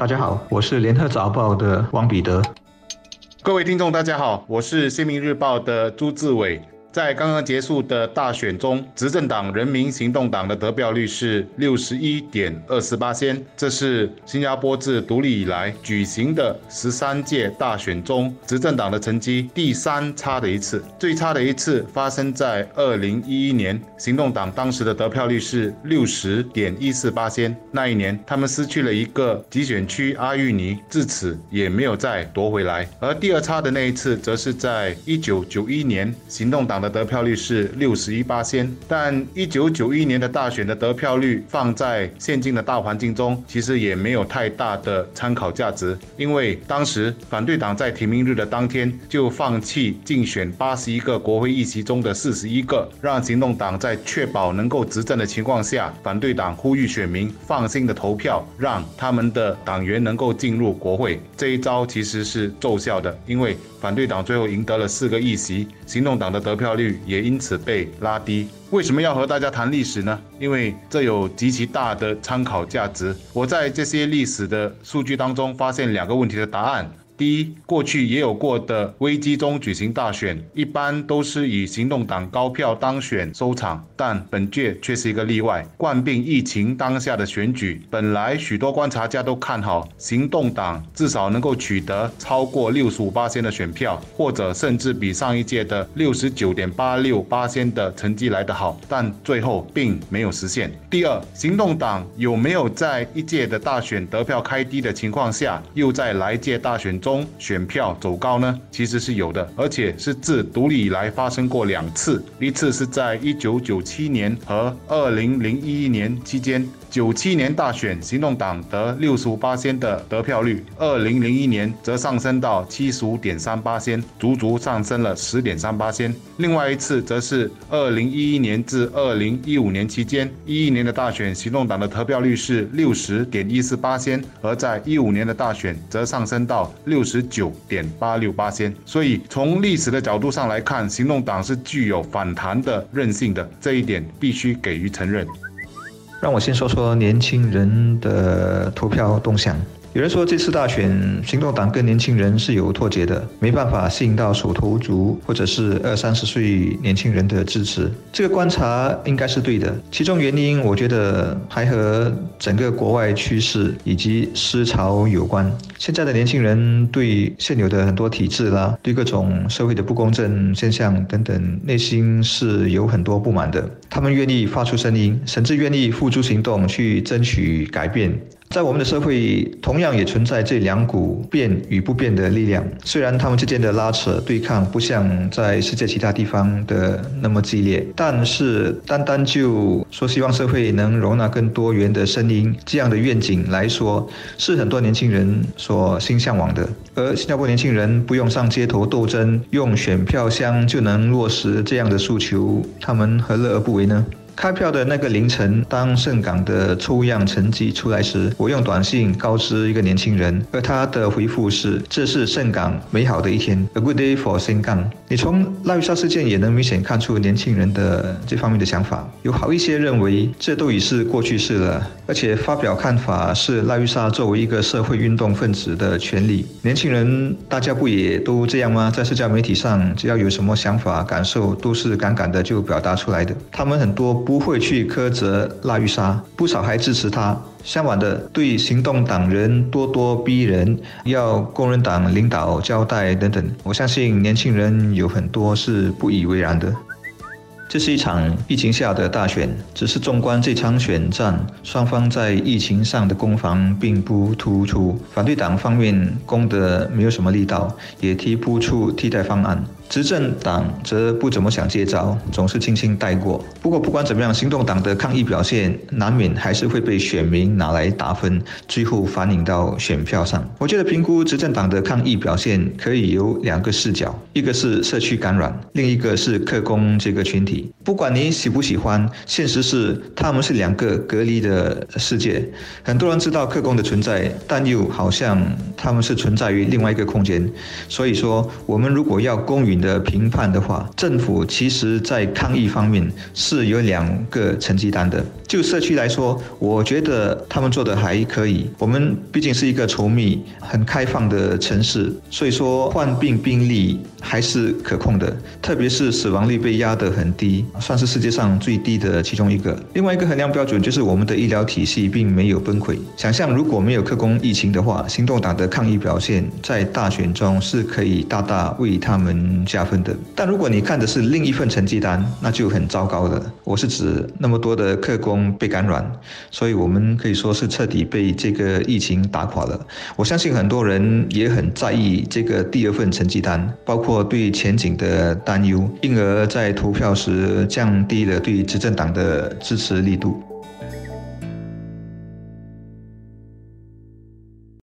大家好，我是联合早报的王彼得。各位听众，大家好，我是新民日报的朱志伟。在刚刚结束的大选中，执政党人民行动党的得票率是六十一点二四八仙，这是新加坡自独立以来举行的十三届大选中执政党的成绩第三差的一次。最差的一次发生在二零一一年，行动党当时的得票率是六十点一四八仙，那一年他们失去了一个集选区阿育尼，自此也没有再夺回来。而第二差的那一次，则是在一九九一年，行动党。的得票率是六十一八仙，但一九九一年的大选的得票率放在现今的大环境中，其实也没有太大的参考价值，因为当时反对党在提名日的当天就放弃竞选八十一个国会议席中的四十一个，让行动党在确保能够执政的情况下，反对党呼吁选民放心的投票，让他们的党员能够进入国会。这一招其实是奏效的，因为反对党最后赢得了四个议席，行动党的得票。率也因此被拉低。为什么要和大家谈历史呢？因为这有极其大的参考价值。我在这些历史的数据当中发现两个问题的答案。第一，过去也有过的危机中举行大选，一般都是以行动党高票当选收场，但本届却是一个例外。冠病疫情当下的选举，本来许多观察家都看好行动党至少能够取得超过六十五八仙的选票，或者甚至比上一届的六十九点八六八仙的成绩来得好，但最后并没有实现。第二，行动党有没有在一届的大选得票开低的情况下，又在来届大选中？选票走高呢，其实是有的，而且是自独立以来发生过两次，一次是在一九九七年和二零零一年期间。九七年大选，行动党得六十五八仙的得票率，二零零一年则上升到七十五点三八仙，足足上升了十点三八仙。另外一次则是二零一一年至二零一五年期间，一一年的大选，行动党的得票率是六十点一四八仙，而在一五年的大选则上升到六十九点八六八仙。所以从历史的角度上来看，行动党是具有反弹的韧性的，这一点必须给予承认。让我先说说年轻人的投票动向。有人说，这次大选，行动党跟年轻人是有脱节的，没办法吸引到手头族或者是二三十岁年轻人的支持。这个观察应该是对的。其中原因，我觉得还和整个国外趋势以及思潮有关。现在的年轻人对现有的很多体制啦，对各种社会的不公正现象等等，内心是有很多不满的。他们愿意发出声音，甚至愿意付诸行动去争取改变。在我们的社会，同样也存在这两股变与不变的力量。虽然他们之间的拉扯对抗不像在世界其他地方的那么激烈，但是单单就说希望社会能容纳更多元的声音这样的愿景来说，是很多年轻人所心向往的。而新加坡年轻人不用上街头斗争，用选票箱就能落实这样的诉求，他们何乐而不为呢？开票的那个凌晨，当盛港的抽样成绩出来时，我用短信告知一个年轻人，而他的回复是：“这是盛港美好的一天，a good day for 盛港。”你从拉玉莎事件也能明显看出年轻人的这方面的想法。有好一些认为这都已是过去式了，而且发表看法是拉玉莎作为一个社会运动分子的权利。年轻人大家不也都这样吗？在社交媒体上，只要有什么想法、感受，都是敢敢的就表达出来的。他们很多。不会去苛责拉玉莎，不少还支持他。相反的，对行动党人咄咄逼人，要工人党领导交代等等，我相信年轻人有很多是不以为然的。这是一场疫情下的大选，只是纵观这场选战，双方在疫情上的攻防并不突出。反对党方面攻得没有什么力道，也提不出替代方案。执政党则不怎么想接招，总是轻轻带过。不过不管怎么样，行动党的抗议表现难免还是会被选民拿来打分，最后反映到选票上。我觉得评估执政党的抗议表现可以有两个视角，一个是社区感染，另一个是客工这个群体。不管你喜不喜欢，现实是他们是两个隔离的世界。很多人知道客工的存在，但又好像他们是存在于另外一个空间。所以说，我们如果要公允。的评判的话，政府其实在抗疫方面是有两个成绩单的。就社区来说，我觉得他们做的还可以。我们毕竟是一个稠密、很开放的城市，所以说患病病例还是可控的，特别是死亡率被压得很低，算是世界上最低的其中一个。另外一个衡量标准就是我们的医疗体系并没有崩溃。想象如果没有克工疫情的话，行动党的抗疫表现在大选中是可以大大为他们加分的。但如果你看的是另一份成绩单，那就很糟糕了。我是指那么多的克工被感染，所以我们可以说是彻底被这个疫情打垮了。我相信很多人也很在意这个第二份成绩单，包括对前景的担忧，因而在投票时降低了对执政党的支持力度。